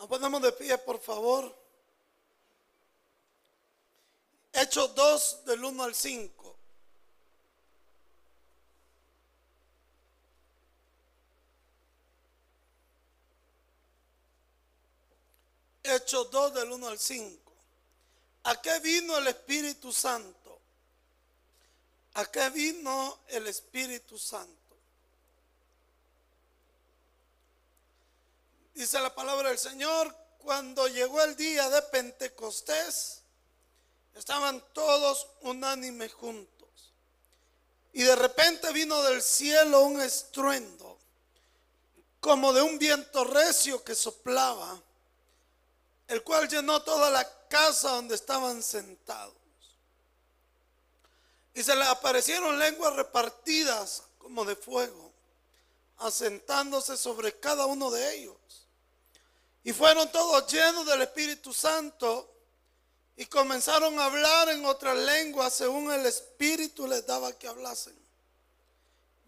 Nos ponemos de pie, por favor. Hechos 2 del 1 al 5. Hechos 2 del 1 al 5. ¿A qué vino el Espíritu Santo? ¿A qué vino el Espíritu Santo? Dice la palabra del Señor, cuando llegó el día de Pentecostés, estaban todos unánimes juntos. Y de repente vino del cielo un estruendo, como de un viento recio que soplaba, el cual llenó toda la casa donde estaban sentados. Y se les aparecieron lenguas repartidas como de fuego, asentándose sobre cada uno de ellos. Y fueron todos llenos del Espíritu Santo y comenzaron a hablar en otras lenguas según el Espíritu les daba que hablasen.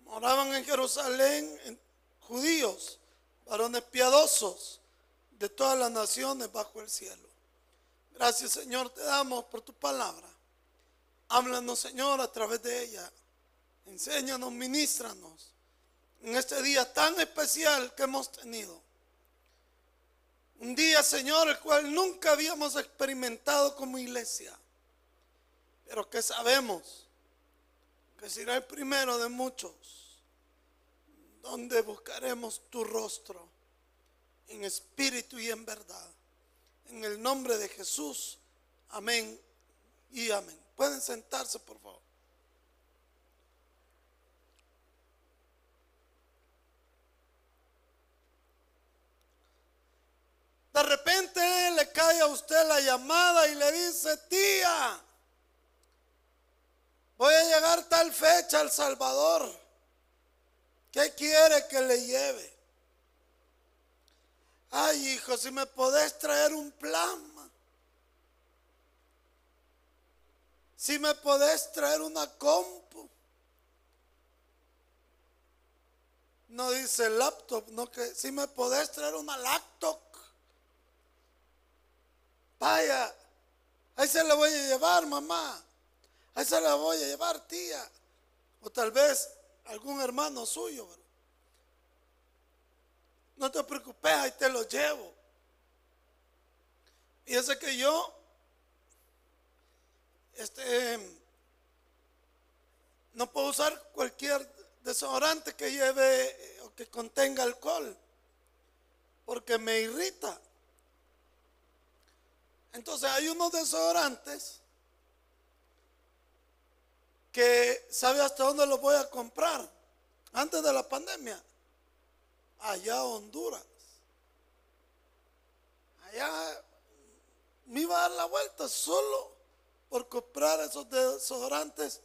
Moraban en Jerusalén judíos, varones piadosos de todas las naciones bajo el cielo. Gracias Señor te damos por tu palabra. Háblanos Señor a través de ella. Enséñanos, ministranos en este día tan especial que hemos tenido. Un día, Señor, el cual nunca habíamos experimentado como iglesia, pero que sabemos que será el primero de muchos, donde buscaremos tu rostro en espíritu y en verdad. En el nombre de Jesús, amén y amén. Pueden sentarse, por favor. De repente le cae a usted la llamada y le dice, tía, voy a llegar tal fecha al Salvador. ¿Qué quiere que le lleve? Ay, hijo, si me podés traer un plasma. Si me podés traer una compu. No dice laptop, no que si me podés traer una laptop. Vaya, ahí se la voy a llevar, mamá. Ahí se la voy a llevar, tía. O tal vez algún hermano suyo. No te preocupes, ahí te lo llevo. Y ese que yo, este, no puedo usar cualquier desodorante que lleve o que contenga alcohol, porque me irrita. Entonces hay unos desodorantes que sabe hasta dónde los voy a comprar antes de la pandemia. Allá a Honduras. Allá me iba a dar la vuelta solo por comprar esos desodorantes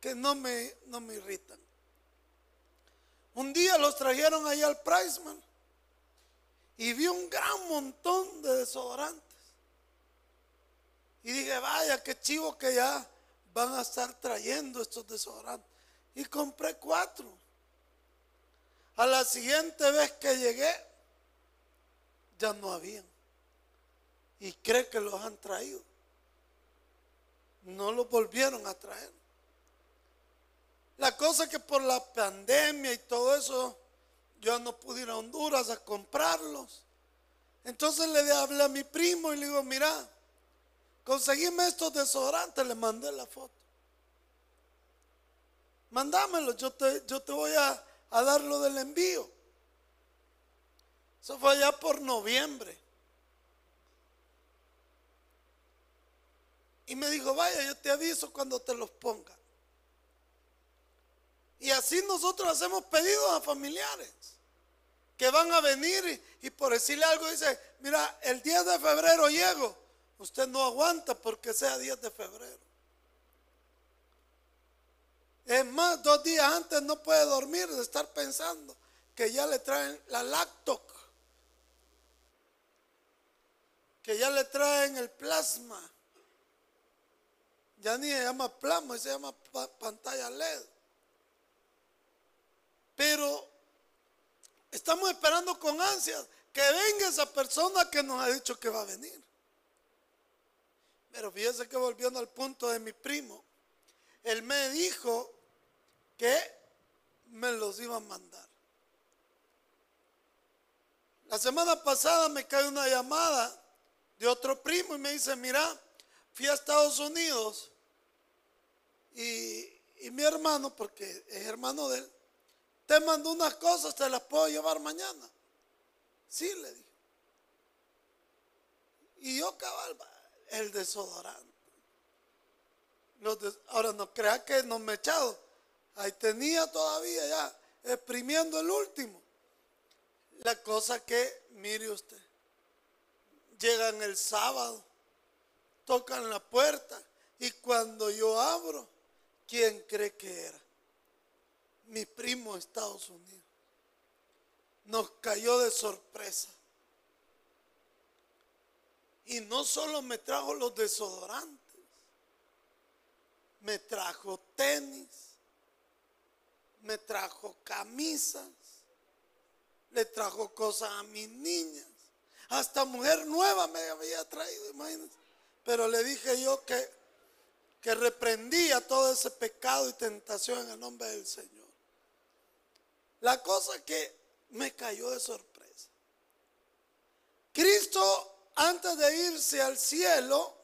que no me, no me irritan. Un día los trajeron allá al Priceman y vi un gran montón de desodorantes. Y dije, vaya, qué chivo que ya van a estar trayendo estos desodorantes. Y compré cuatro. A la siguiente vez que llegué, ya no habían. Y cree que los han traído. No los volvieron a traer. La cosa es que por la pandemia y todo eso, yo no pude ir a Honduras a comprarlos. Entonces le hablé a mi primo y le digo, mira, conseguime estos desodorantes, le mandé la foto. Mandámelo, yo te, yo te voy a, a dar lo del envío. Eso fue allá por noviembre. Y me dijo, vaya, yo te aviso cuando te los ponga. Y así nosotros hacemos pedidos a familiares que van a venir y, y por decirle algo dice, mira, el 10 de febrero llego. Usted no aguanta porque sea 10 de febrero. Es más, dos días antes no puede dormir de estar pensando que ya le traen la lactoc, que ya le traen el plasma. Ya ni se llama plasma, se llama pantalla LED. Pero estamos esperando con ansias que venga esa persona que nos ha dicho que va a venir. Pero fíjese que volviendo al punto de mi primo, él me dijo que me los iba a mandar. La semana pasada me cae una llamada de otro primo y me dice, mira, fui a Estados Unidos y, mi hermano, porque es hermano de él, te mandó unas cosas, te las puedo llevar mañana. Sí, le dije. Y yo cabal, el desodorante. ahora no crea que no me echado. Ahí tenía todavía ya, exprimiendo el último. La cosa que, mire usted, llegan el sábado, tocan la puerta y cuando yo abro, ¿quién cree que era? Mi primo de Estados Unidos. Nos cayó de sorpresa. Y no solo me trajo los desodorantes, me trajo tenis, me trajo camisas, le trajo cosas a mis niñas. Hasta mujer nueva me había traído, imagínense. Pero le dije yo que, que reprendía todo ese pecado y tentación en el nombre del Señor. La cosa que me cayó de sorpresa. Cristo, de irse al cielo,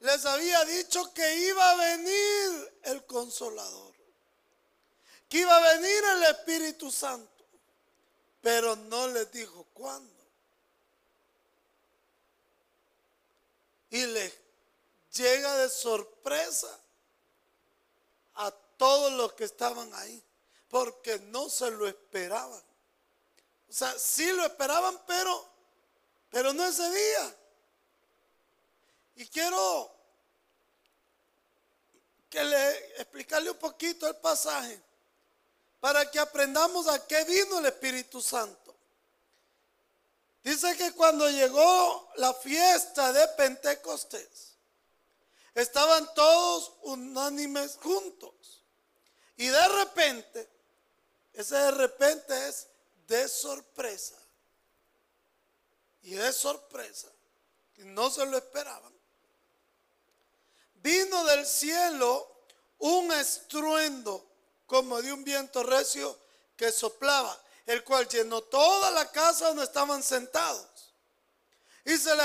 les había dicho que iba a venir el consolador, que iba a venir el Espíritu Santo, pero no les dijo cuándo. y le llega de sorpresa a todos los que estaban ahí, porque no se lo esperaban. O sea, sí lo esperaban, pero, pero no ese día. Y quiero que le explicarle un poquito el pasaje para que aprendamos a qué vino el Espíritu Santo. Dice que cuando llegó la fiesta de Pentecostés, estaban todos unánimes juntos. Y de repente, ese de repente es de sorpresa. Y de sorpresa, no se lo esperaban. Vino del cielo un estruendo como de un viento recio que soplaba el cual llenó toda la casa donde estaban sentados. Y se le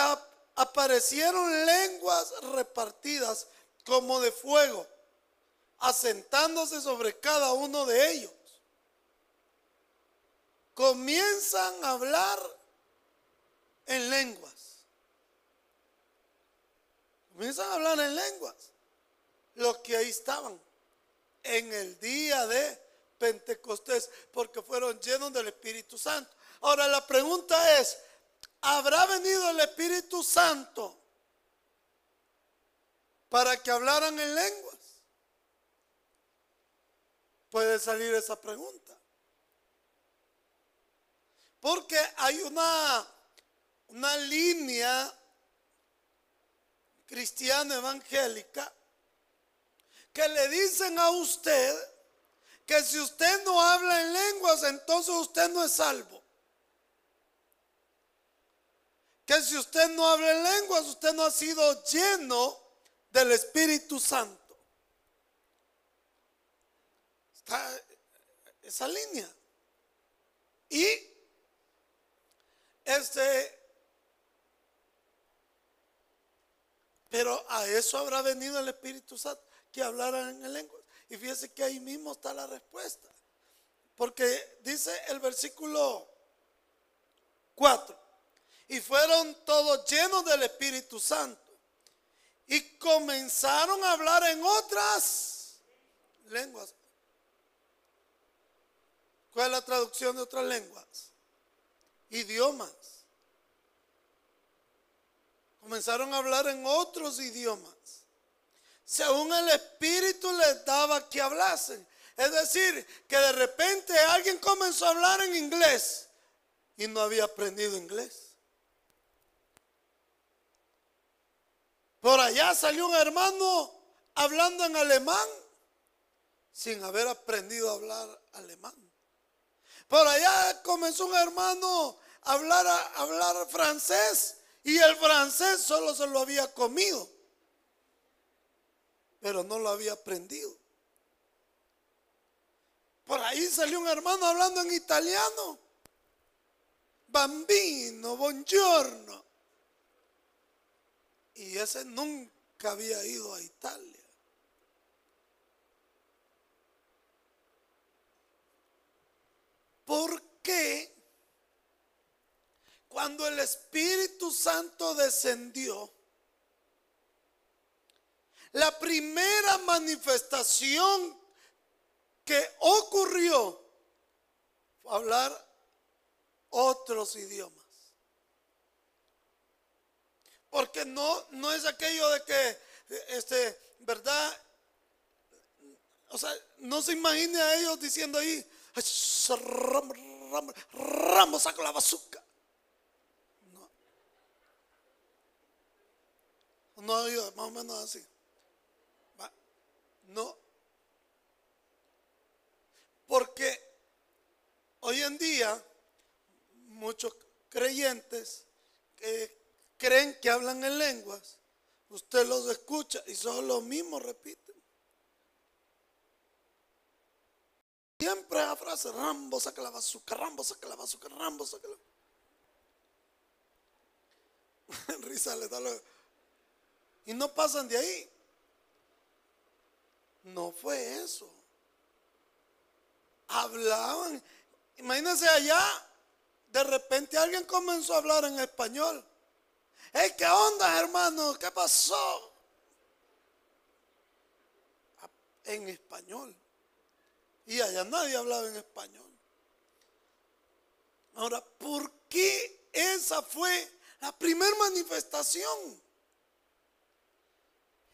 aparecieron lenguas repartidas como de fuego, asentándose sobre cada uno de ellos. Comienzan a hablar en lenguas. Comienzan a hablar en lenguas. Los que ahí estaban en el día de Pentecostés, porque fueron llenos del Espíritu Santo. Ahora la pregunta es, ¿habrá venido el Espíritu Santo para que hablaran en lenguas? Puede salir esa pregunta. Porque hay una, una línea cristiana evangélica que le dicen a usted que si usted no habla en lenguas, entonces usted no es salvo. Que si usted no habla en lenguas, usted no ha sido lleno del Espíritu Santo. Está esa línea. Y este, pero a eso habrá venido el Espíritu Santo, que hablara en lenguas. Y fíjese que ahí mismo está la respuesta. Porque dice el versículo 4, y fueron todos llenos del Espíritu Santo. Y comenzaron a hablar en otras lenguas. ¿Cuál es la traducción de otras lenguas? Idiomas. Comenzaron a hablar en otros idiomas según el Espíritu les daba que hablasen. Es decir, que de repente alguien comenzó a hablar en inglés y no había aprendido inglés. Por allá salió un hermano hablando en alemán sin haber aprendido a hablar alemán. Por allá comenzó un hermano hablar, hablar francés y el francés solo se lo había comido, pero no lo había aprendido. Por ahí salió un hermano hablando en italiano. Bambino, buongiorno. Y ese nunca había ido a Italia. ¿Por qué cuando el Espíritu Santo descendió, la primera manifestación que ocurrió fue hablar otros idiomas? Porque no, no es aquello de que, este, ¿verdad? O sea, no se imagine a ellos diciendo ahí, Ramos, saca la bazooka. No, más o menos así. No. Porque hoy en día muchos creyentes que creen que hablan en lenguas, usted los escucha y son los mismos repiten. Siempre la frase, Rambo saca la bazooka, Rambo saca la Rambo saca la... Risa le da Y no pasan de ahí. No fue eso. Hablaban. Imagínense allá, de repente alguien comenzó a hablar en español. Hey, ¿qué onda, hermano? ¿Qué pasó? En español. Y allá nadie hablaba en español. Ahora, ¿por qué esa fue la primera manifestación?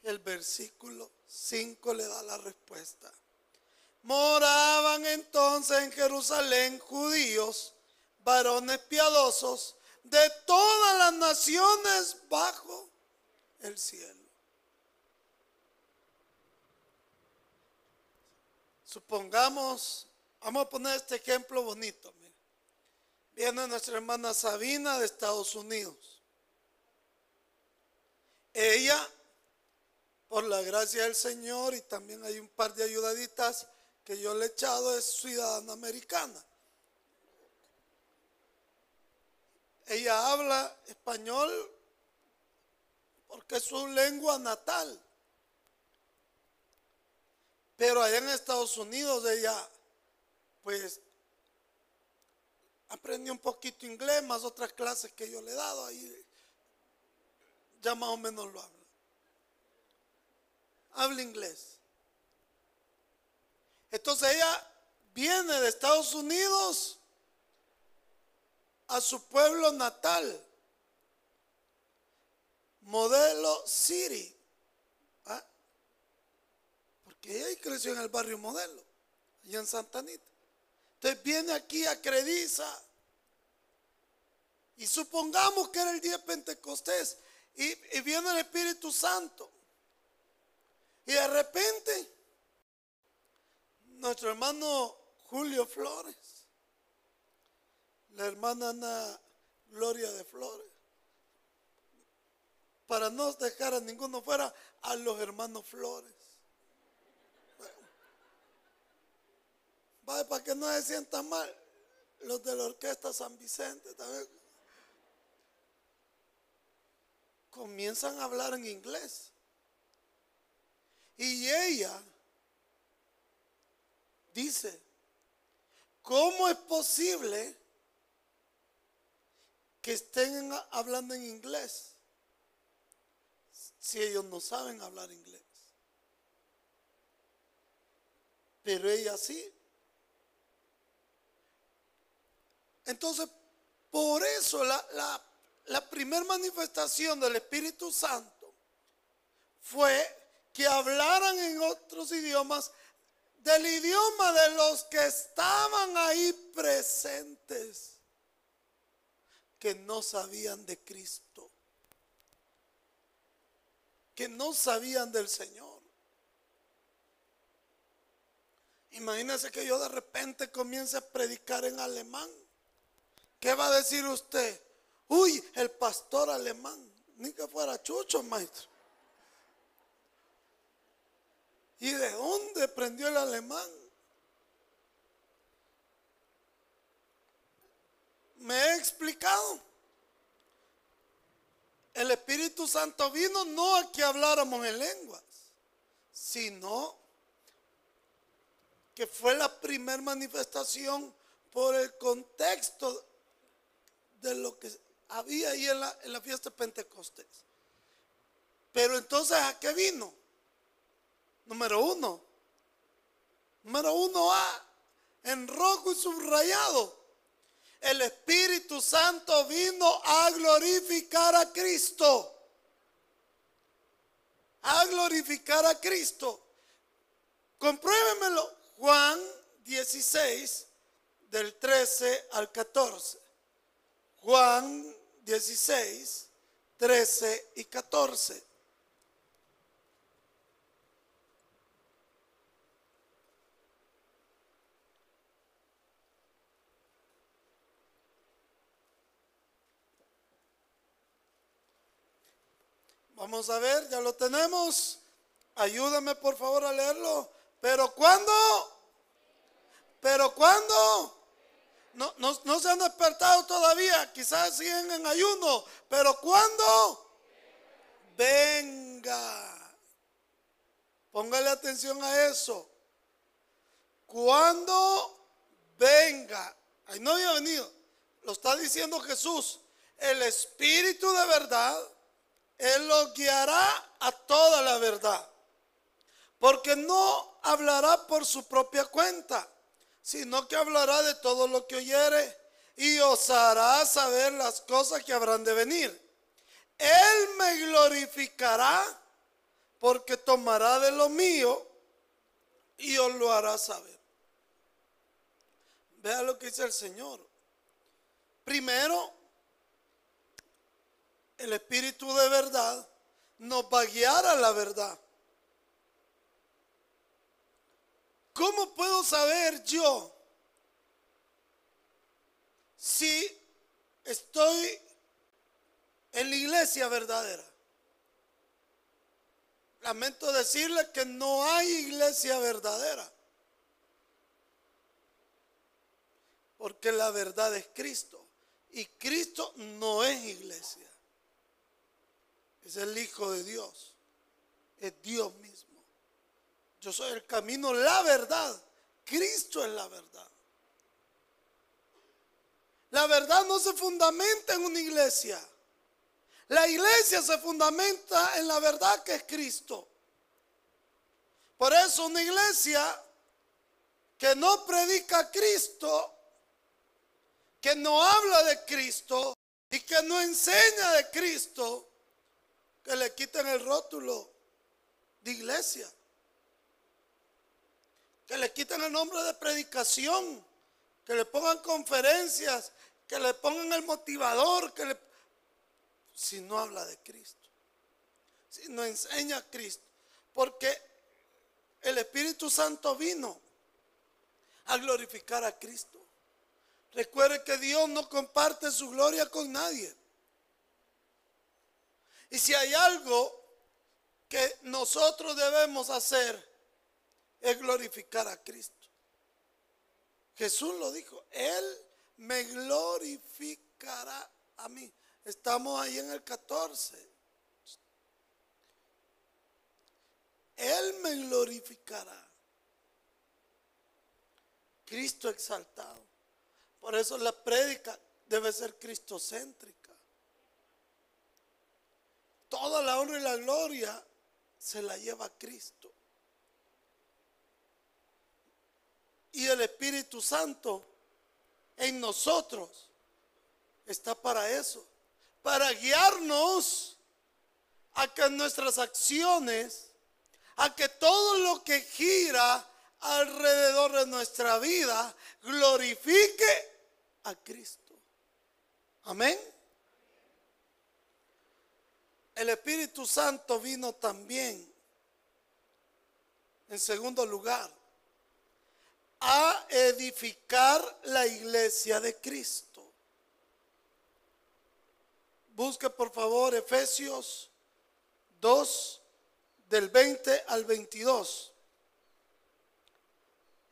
El versículo 5 le da la respuesta. Moraban entonces en Jerusalén judíos, varones piadosos, de todas las naciones bajo el cielo. Supongamos, vamos a poner este ejemplo bonito. Viene nuestra hermana Sabina de Estados Unidos. Ella, por la gracia del Señor, y también hay un par de ayudaditas que yo le he echado, es ciudadana americana. Ella habla español porque es su lengua natal. Pero allá en Estados Unidos ella, pues, aprendió un poquito inglés, más otras clases que yo le he dado ahí. Ya más o menos lo habla. Habla inglés. Entonces ella viene de Estados Unidos a su pueblo natal, modelo City. Que ella creció en el barrio modelo, allá en Santa Anita. Entonces viene aquí a Crediza. Y supongamos que era el día de Pentecostés. Y viene el Espíritu Santo. Y de repente, nuestro hermano Julio Flores, la hermana Ana Gloria de Flores, para no dejar a ninguno fuera, a los hermanos Flores. para que no se sientan mal, los de la orquesta San Vicente también comienzan a hablar en inglés. Y ella dice, ¿cómo es posible que estén hablando en inglés si ellos no saben hablar inglés? Pero ella sí. Entonces, por eso la, la, primera manifestación del Espíritu Santo fue que hablaran en otros idiomas del idioma de los que estaban ahí presentes, que no sabían de Cristo, que no sabían del Señor. Imagínense que yo de repente comience a predicar en alemán ¿Qué va a decir usted? Uy, el pastor alemán. Ni que fuera chucho, maestro. ¿Y de dónde prendió el alemán? Me he explicado. El Espíritu Santo vino no a que habláramos en lenguas, sino que fue la primera manifestación por el contexto de lo que había ahí en la, en la fiesta de Pentecostés. Pero entonces, ¿a qué vino? Número uno. Número uno A, en rojo y subrayado. El Espíritu Santo vino a glorificar a Cristo. A glorificar a Cristo. Compruébemelo. Juan 16, del 13 al 14. Juan 16, 13 y 14. Vamos a ver, ya lo tenemos. Ayúdame por favor a leerlo. Pero ¿cuándo? ¿Pero cuándo? No, no, se han despertado todavía, quizás siguen en ayuno, pero ¿cuándo? Venga. Póngale atención a eso. Cuando venga. Ahí no había venido. Lo está diciendo Jesús. El Espíritu de verdad él lo guiará a toda la verdad. Porque no hablará por su propia cuenta, sino que hablará de todo lo que oyere y os hará saber las cosas que habrán de venir. Él me glorificará porque tomará de lo mío y os lo hará saber. Vea lo que dice el Señor. Primero, el Espíritu de verdad nos va a guiar a la verdad. ¿Cómo puedo saber yo si estoy en la iglesia verdadera? Lamento decirle que no hay iglesia verdadera. Porque la verdad es Cristo. Y Cristo no es iglesia es el Hijo de Dios, es Dios mismo. Yo soy el camino, la verdad. Cristo es la verdad. La verdad no se fundamenta en una iglesia. La iglesia se fundamenta en la verdad que es Cristo. Por eso una iglesia que no predica a Cristo, que no habla de Cristo y que no enseña de Cristo, que le quiten el rótulo de iglesia, que le quiten el nombre de predicación, que le pongan conferencias, que le pongan el motivador, que le... Si no habla de Cristo, si no enseña a Cristo, porque el Espíritu Santo vino a glorificar a Cristo. Recuerde que Dios no comparte su gloria con nadie. Y si hay algo que nosotros debemos hacer, es glorificar a Cristo. Jesús lo dijo, Él me glorificará a mí. Estamos ahí en el 14. Él me glorificará. Cristo exaltado. Por eso la prédica debe ser cristocéntrica toda la honra y la gloria se la lleva Cristo. Y el Espíritu Santo en nosotros está para eso, para guiarnos a que nuestras acciones, a que todo lo que gira alrededor de nuestra vida glorifique a Cristo. Amén. El Espíritu Santo vino también, en segundo lugar, a edificar la iglesia de Cristo. Busque por favor Efesios 2 del 20 al 22.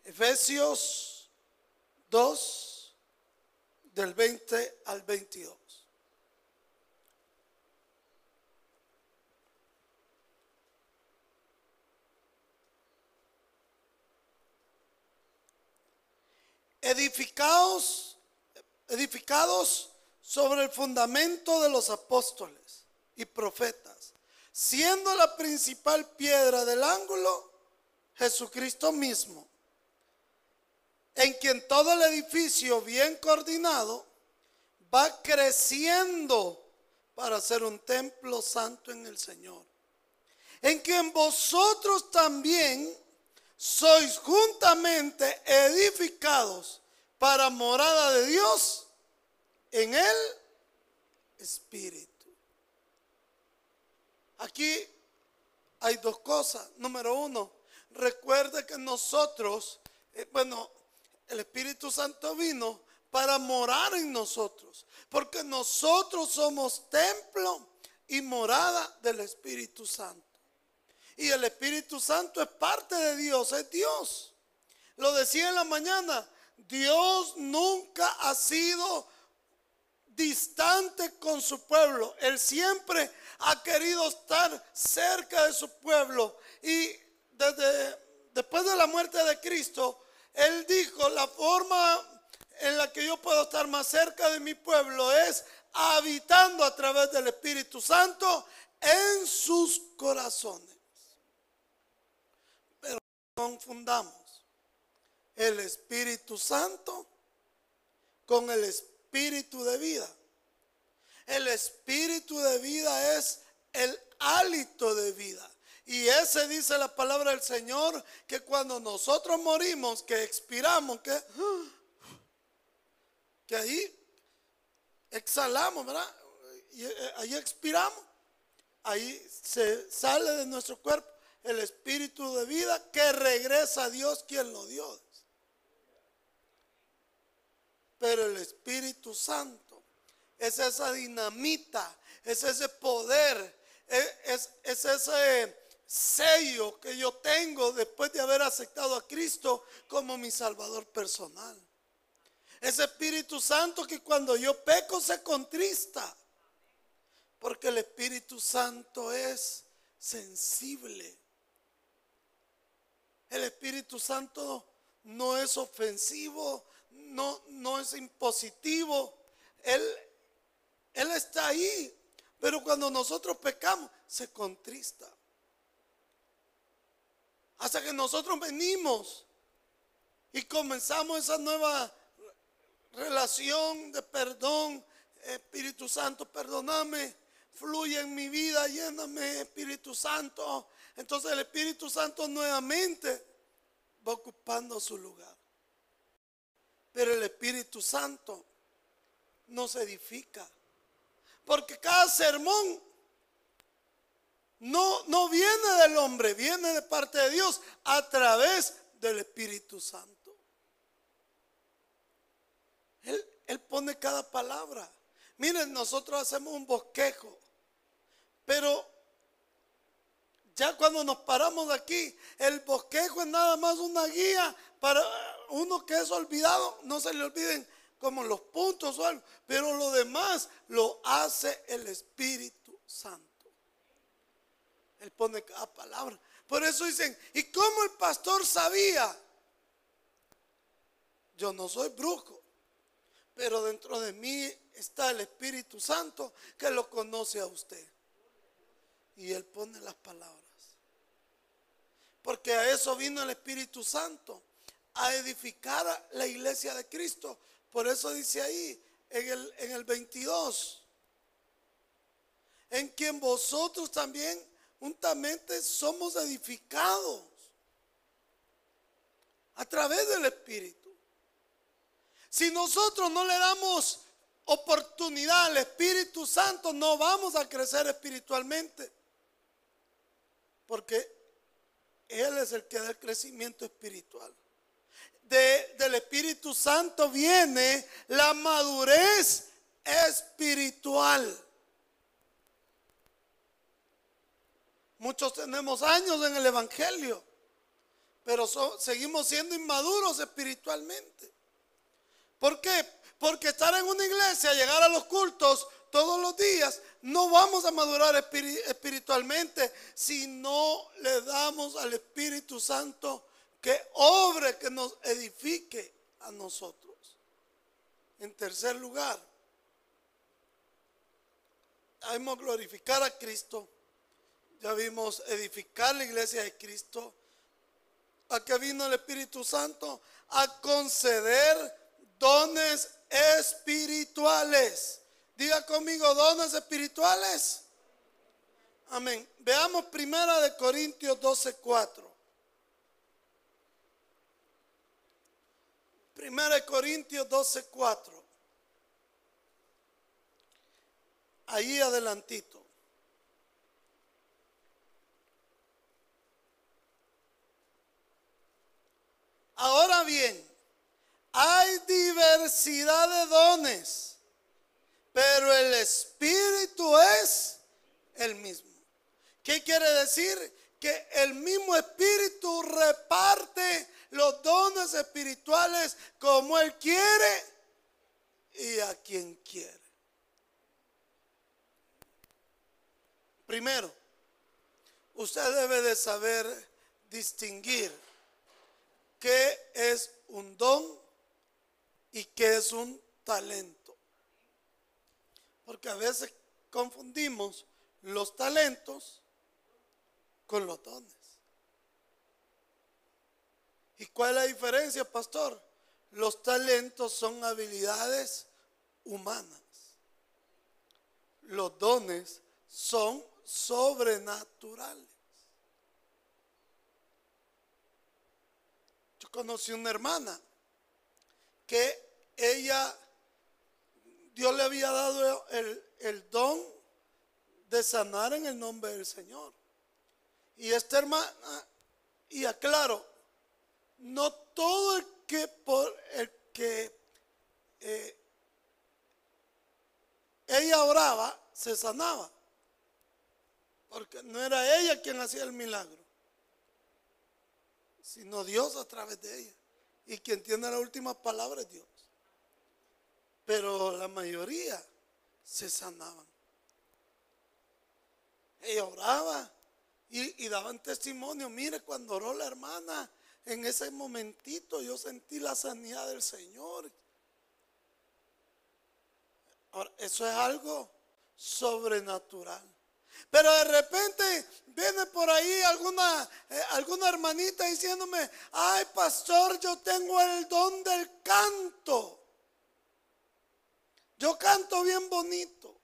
Efesios 2 del 20 al 22. Edificados, edificados sobre el fundamento de los apóstoles y profetas, siendo la principal piedra del ángulo Jesucristo mismo, en quien todo el edificio bien coordinado va creciendo para ser un templo santo en el Señor, en quien vosotros también sois juntamente edificados para morada de Dios en el Espíritu. Aquí hay dos cosas. Número uno, recuerde que nosotros, eh, bueno, el Espíritu Santo vino para morar en nosotros, porque nosotros somos templo y morada del Espíritu Santo. Y el Espíritu Santo es parte de Dios, es Dios. Lo decía en la mañana, Dios nunca ha sido distante con su pueblo. Él siempre ha querido estar cerca de su pueblo. Y desde después de la muerte de Cristo, Él dijo, la forma en la que yo puedo estar más cerca de mi pueblo es habitando a través del Espíritu Santo en sus corazones confundamos el Espíritu Santo con el Espíritu de vida. El Espíritu de vida es el hálito de vida. Y ese dice la palabra del Señor que cuando nosotros morimos, que expiramos, que, que ahí exhalamos, ¿verdad? Y eh, ahí expiramos, ahí se sale de nuestro cuerpo el espíritu de vida que regresa a Dios quien lo dio. Pero el Espíritu Santo es esa dinamita, es ese poder, es, es, ese sello que yo tengo después de haber aceptado a Cristo como mi Salvador personal. Ese Espíritu Santo que cuando yo peco se contrista. Porque el Espíritu Santo es sensible. El Espíritu Santo no es ofensivo, no, no es impositivo. Él, él está ahí, pero cuando nosotros pecamos, se contrista. Hasta que nosotros venimos y comenzamos esa nueva relación de perdón. Espíritu Santo, perdóname, fluye en mi vida, lléname, Espíritu Santo. Entonces el Espíritu Santo nuevamente va ocupando su lugar. Pero el Espíritu Santo no se edifica. Porque cada sermón no, no viene del hombre, viene de parte de Dios a través del Espíritu Santo. Él, él pone cada palabra. Miren, nosotros hacemos un bosquejo, pero ya cuando nos paramos aquí, el bosquejo es nada más una guía para uno que es olvidado, no se le olviden como los puntos o algo, pero lo demás lo hace el Espíritu Santo. Él pone cada palabra. Por eso dicen, ¿y cómo el pastor sabía? Yo no soy brujo, pero dentro de mí está el Espíritu Santo que lo conoce a usted. Y él pone las palabras. Porque a eso vino el Espíritu Santo, a edificar la iglesia de Cristo. Por eso dice ahí en el, en el 22, en quien vosotros también juntamente somos edificados a través del Espíritu. Si nosotros no le damos oportunidad al Espíritu Santo, no vamos a crecer espiritualmente. Porque él es el que da el crecimiento espiritual. De, del Espíritu Santo viene la madurez espiritual. Muchos tenemos años en el Evangelio, pero seguimos siendo inmaduros espiritualmente. ¿Por qué? Porque estar en una iglesia, llegar a los cultos, todos los días, no vamos a madurar espiritualmente si no le damos al Espíritu Santo que obre, que nos edifique a nosotros. En tercer lugar, vimos glorificar a Cristo, ya vimos edificar la iglesia de Cristo. ¿A qué vino el Espíritu Santo? A conceder dones espirituales. Diga conmigo, dones espirituales. Amén. Veamos primera de Corintios 12, 4. Primera de Corintios 12, 4. Ahí adelantito. Ahora bien, hay diversidad de dones, pero el Espíritu es el mismo. ¿Qué quiere decir? Que el mismo Espíritu reparte los dones espirituales como Él quiere y a quien quiere. Primero, usted debe de saber distinguir qué es un don y qué es un talento. Porque a veces confundimos los talentos con los dones. ¿Y cuál es la diferencia, pastor? Los talentos son habilidades humanas. Los dones son sobrenaturales. Yo conocí una hermana que ella, Dios le había dado el, don de sanar en el nombre del Señor. Y esta hermana, y aclaro, no todo el que por el que eh, ella oraba se sanaba. Porque no era ella quien hacía el milagro, sino Dios a través de ella. Y quien tiene la última palabra es Dios. Pero la mayoría se sanaban. Ella oraba y, daban testimonio. Mire, cuando oró la hermana, en ese momentito yo sentí la sanidad del Señor. Ahora, eso es algo sobrenatural. Pero de repente viene por ahí alguna, eh, alguna hermanita diciéndome, ay pastor, yo tengo el don del canto. Yo canto bien bonito.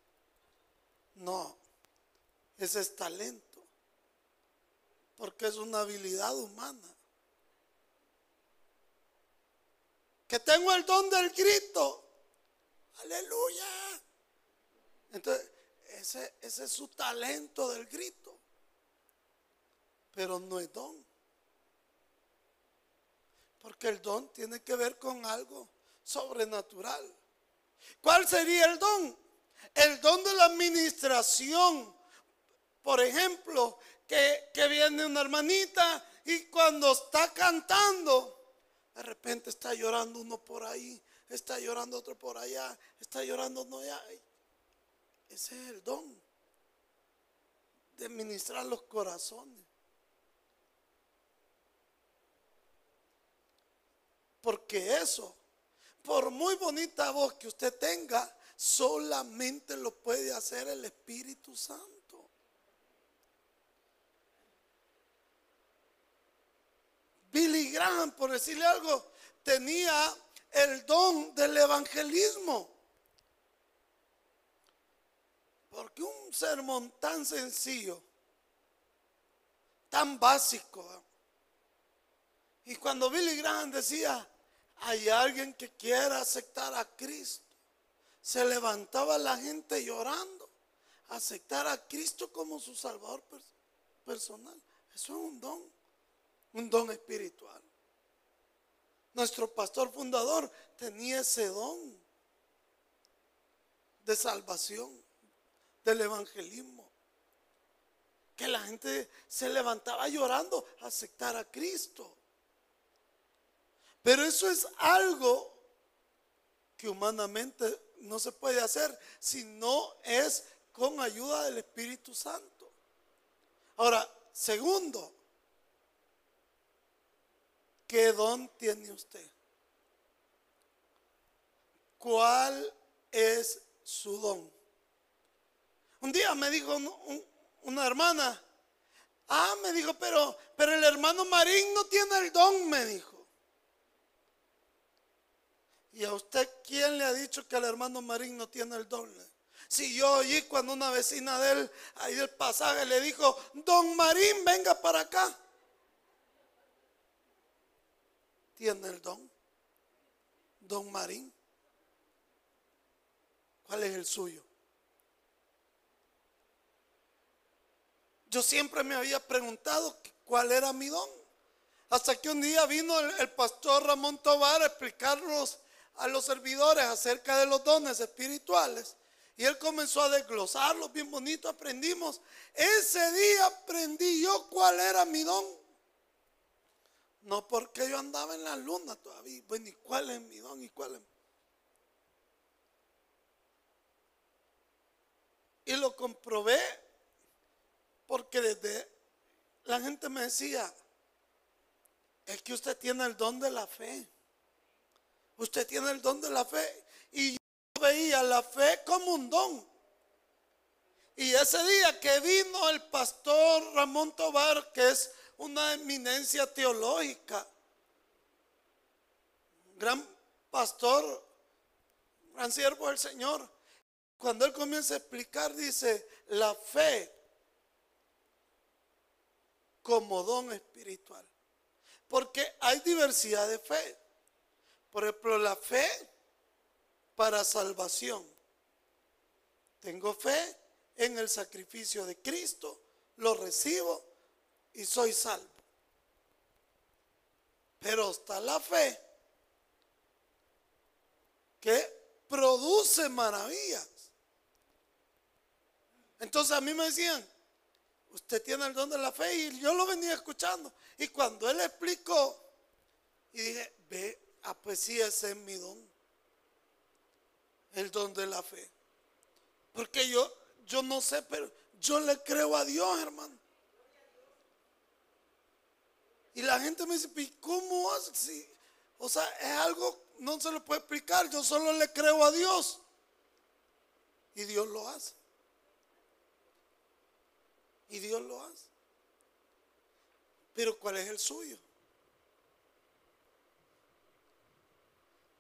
No, ese es talento. Porque es una habilidad humana. Que tengo el don del grito. Aleluya. Entonces, ese, es su talento del grito. Pero no es don. Porque el don tiene que ver con algo sobrenatural. ¿Cuál sería el don? El don de la administración. Por ejemplo, que, que viene una hermanita y cuando está cantando, de repente está llorando uno por ahí, está llorando otro por allá, está llorando uno allá. Ese es el don de ministrar los corazones. Porque eso, por muy bonita voz que usted tenga, solamente lo puede hacer el Espíritu Santo. Billy Graham, por decirle algo, tenía el don del evangelismo. Porque un sermón tan sencillo, tan básico, y cuando Billy Graham decía, hay alguien que quiera aceptar a Cristo, se levantaba la gente llorando, aceptar a Cristo como su Salvador personal. Eso es un don, un don espiritual. Nuestro pastor fundador tenía ese don de salvación del evangelismo. que la gente se levantaba llorando a aceptar a Cristo. Pero eso es algo que humanamente no se puede hacer si no es con ayuda del Espíritu Santo. Ahora, segundo, ¿qué don tiene usted? ¿Cuál es su don? Un día me dijo una hermana, ah, me dijo, pero, pero el hermano Marín no tiene el don, me dijo. ¿Y a usted quién le ha dicho que el hermano Marín no tiene el don? Si yo oí cuando una vecina de él, ahí del pasaje, le dijo, don Marín, venga para acá. Tiene el don. Don Marín. ¿Cuál es el suyo? Yo siempre me había preguntado cuál era mi don. Hasta que un día vino el, pastor Ramón Tobar a explicarnos a los servidores acerca de los dones espirituales. Y él comenzó a desglosarlos bien bonito, aprendimos. Ese día aprendí yo cuál era mi don. No porque yo andaba en la luna todavía. Bueno, ¿y cuál es mi don? ¿Y cuál es? Y lo comprobé porque desde la gente me decía, es que usted tiene el don de la fe. Usted tiene el don de la fe. Y yo veía la fe como un don. Y ese día que vino el pastor Ramón Tobar, que es una eminencia teológica, gran pastor, gran siervo del Señor, cuando él comienza a explicar, dice, la fe como don espiritual. Porque hay diversidad de fe. Por ejemplo, la fe para salvación. Tengo fe en el sacrificio de Cristo, lo recibo y soy salvo. Pero está la fe que produce maravillas. Entonces a mí me decían, usted tiene el don de la fe y yo lo venía escuchando. Y cuando él explicó, y dije, ve, Ah, pues sí, ese es mi don. El don de la fe. Porque yo, yo no sé, pero yo le creo a Dios, hermano. Y la gente me dice, ¿cómo hace? o sea, es algo, no se lo puede explicar. Yo solo le creo a Dios. Y Dios lo hace. Y Dios lo hace. Pero ¿cuál es el suyo?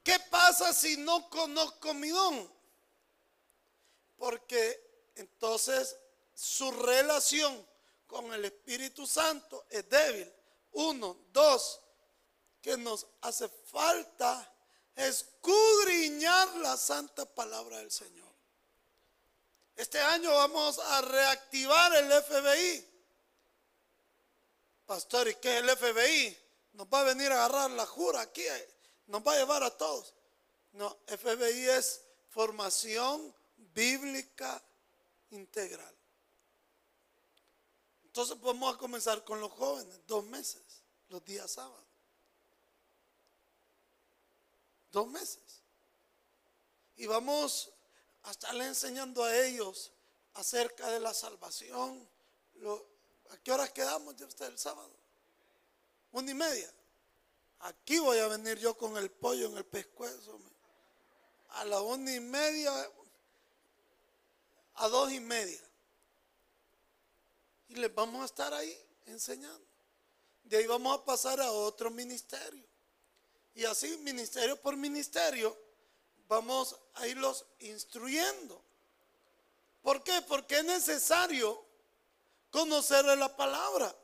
¿Qué pasa si no conozco mi don? Porque entonces su relación con el Espíritu Santo es débil. Uno, dos, que nos hace falta escudriñar la santa palabra del Señor. Este año vamos a reactivar el FBI. Pastor, ¿y qué es el FBI? Nos va a venir a agarrar la jura aquí nos va a llevar a todos. No, FBI es formación bíblica integral. Entonces vamos a comenzar con los jóvenes, dos meses, los días sábados. Dos meses. Y vamos a estarle enseñando a ellos acerca de la salvación. ¿A qué horas quedamos ya usted el sábado? Una y media. Aquí voy a venir yo con el pollo en el pescuezo. A la una y media, a dos y media. Y les vamos a estar ahí enseñando. De ahí vamos a pasar a otro ministerio. Y así, ministerio por ministerio, vamos a irlos instruyendo. ¿Por qué? Porque es necesario conocer la palabra.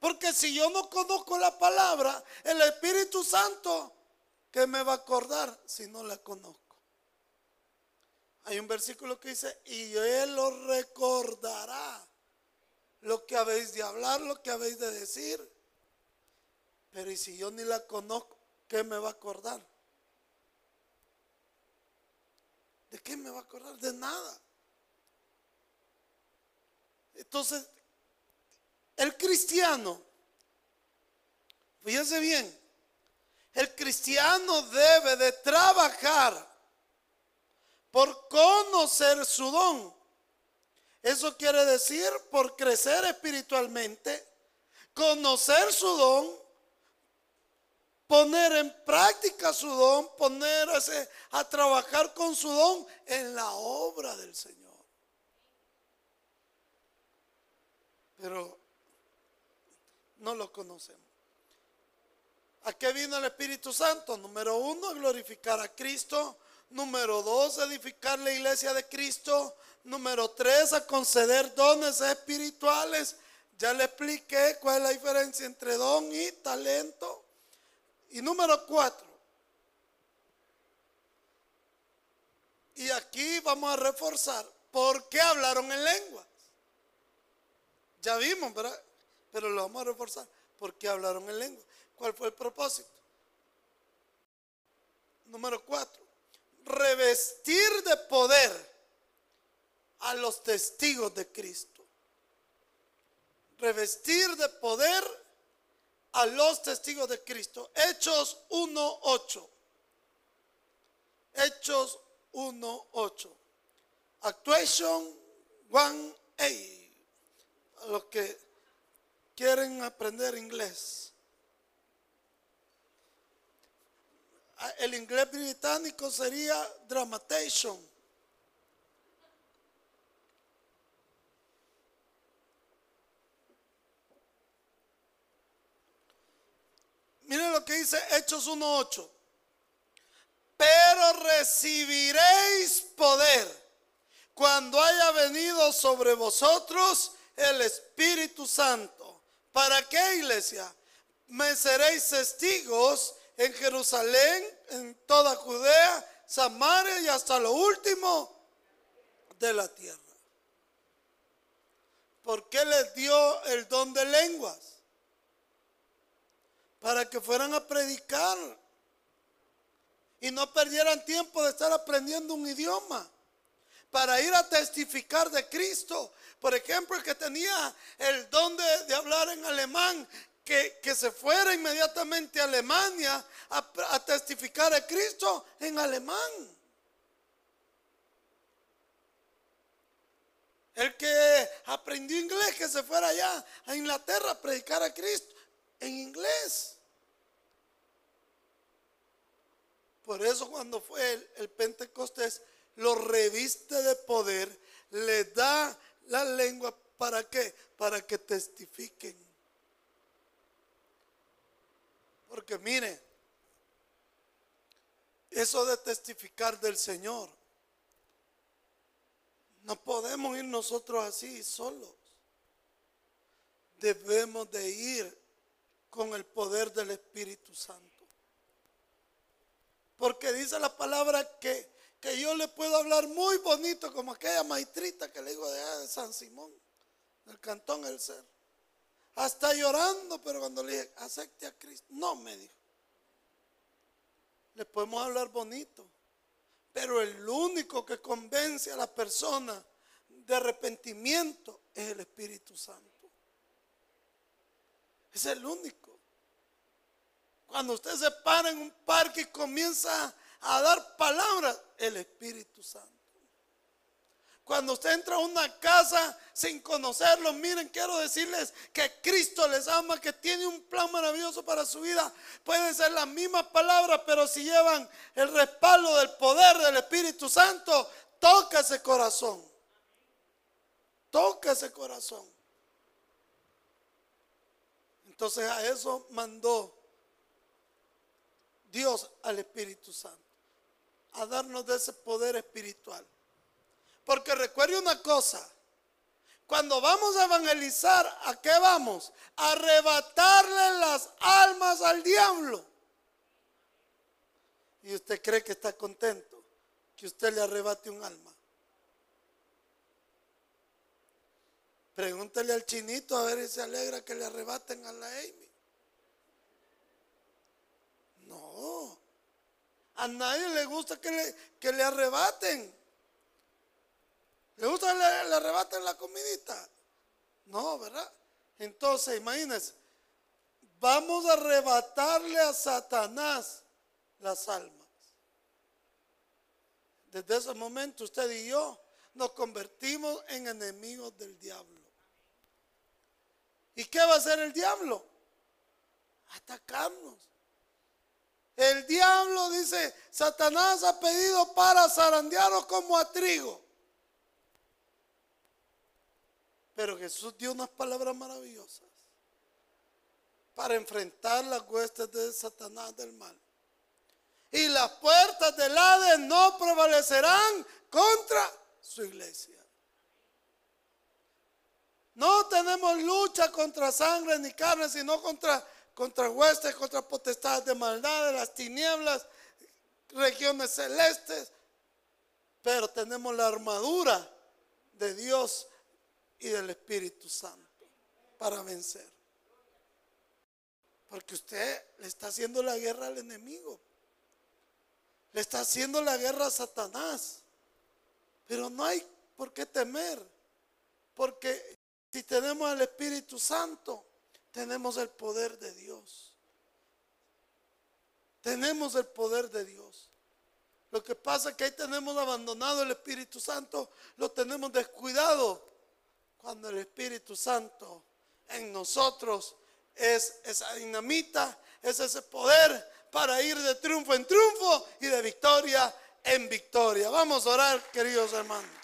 Porque si yo no conozco la palabra, el Espíritu Santo, ¿qué me va a acordar si no la conozco? Hay un versículo que dice, y Él os recordará lo que habéis de hablar, lo que habéis de decir. Pero ¿y si yo ni la conozco, qué me va a acordar? ¿De qué me va a acordar? De nada. Entonces, el cristiano, fíjense bien, el cristiano debe de trabajar por conocer su don. Eso quiere decir por crecer espiritualmente, conocer su don, poner en práctica su don, ponerse a trabajar con su don en la obra del Señor. Pero no lo conocemos. ¿A qué vino el Espíritu Santo? Número uno, glorificar a Cristo. Número dos, edificar la iglesia de Cristo. Número tres, a conceder dones espirituales. Ya le expliqué cuál es la diferencia entre don y talento. Y número cuatro. Y aquí vamos a reforzar. ¿Por qué hablaron en lenguas? Ya vimos, ¿verdad? Pero lo vamos a reforzar. ¿Por qué hablaron en lengua? ¿Cuál fue el propósito? Número cuatro revestir de poder a los testigos de Cristo. Revestir de poder a los testigos de Cristo. Hechos 1.8. Hechos 1.8. Actuation 1.8. A los que quieren aprender inglés. Ah, el inglés británico sería dramatation. Miren lo que dice Hechos 1.8. Pero recibiréis poder cuando haya venido sobre vosotros el Espíritu Santo. ¿Para qué iglesia? Me seréis testigos en Jerusalén, en toda Judea, Samaria y hasta lo último de la tierra. ¿Por qué les dio el don de lenguas? Para que fueran a predicar y no perdieran tiempo de estar aprendiendo un idioma. Para ir a testificar de Cristo. Por ejemplo, el que tenía el don de, hablar en alemán que, se fuera inmediatamente a Alemania a, testificar a Cristo en alemán. El que aprendió inglés, que se fuera allá a Inglaterra a predicar a Cristo en inglés. Por eso cuando fue el, el, Pentecostés, lo reviste de poder, le da la lengua para qué? Para que testifiquen. Porque mire, eso de testificar del Señor, no podemos ir nosotros así solos. Debemos de ir con el poder del Espíritu Santo. Porque dice la palabra que, que yo le puedo hablar muy bonito como aquella maestrita que le digo de, de San Simón, del cantón El Ser. Hasta llorando, pero cuando le dije, acepte a Cristo, no me dijo. Le podemos hablar bonito, pero el único que convence a la persona de arrepentimiento es el Espíritu Santo. Es el único. Cuando usted se para en un parque y comienza a dar palabras, el Espíritu Santo. Cuando usted entra a una casa sin conocerlo, miren, quiero decirles que Cristo les ama, que tiene un plan maravilloso para su vida. Pueden ser las mismas palabras, pero si llevan el respaldo del poder del Espíritu Santo, toca ese corazón. Toca ese corazón. Entonces a eso mandó Dios al Espíritu Santo, a darnos de ese poder espiritual. Porque recuerde una cosa, cuando vamos a evangelizar, ¿a qué vamos? A arrebatarle las almas al diablo. Y usted cree que está contento que usted le arrebate un alma. Pregúntele al chinito a ver si se alegra que le arrebaten a la Amy. No. A nadie le gusta que le, que le arrebaten. ¿Le gusta le, le arrebaten la comidita? No, ¿verdad? Entonces, imagínense, vamos a arrebatarle a Satanás las almas. Desde ese momento usted y yo nos convertimos en enemigos del diablo. ¿Y qué va a hacer el diablo? Atacarnos. El diablo dice, Satanás ha pedido para zarandearnos como a trigo. Pero Jesús dio unas palabras maravillosas para enfrentar las huestes de Satanás del mal. Y las puertas del Hades no prevalecerán contra su iglesia. No tenemos lucha contra sangre ni carne, sino contra, contra huestes, contra potestades de maldad, de las tinieblas, regiones celestes. Pero tenemos la armadura de Dios y del Espíritu Santo para vencer. Porque usted le está haciendo la guerra al enemigo. Le está haciendo la guerra a Satanás. Pero no hay por qué temer. Porque si tenemos al Espíritu Santo, tenemos el poder de Dios. Tenemos el poder de Dios. Lo que pasa es que ahí tenemos abandonado el Espíritu Santo, lo tenemos descuidado cuando el Espíritu Santo en nosotros es esa dinamita, es ese poder para ir de triunfo en triunfo y de victoria en victoria. Vamos a orar, queridos hermanos.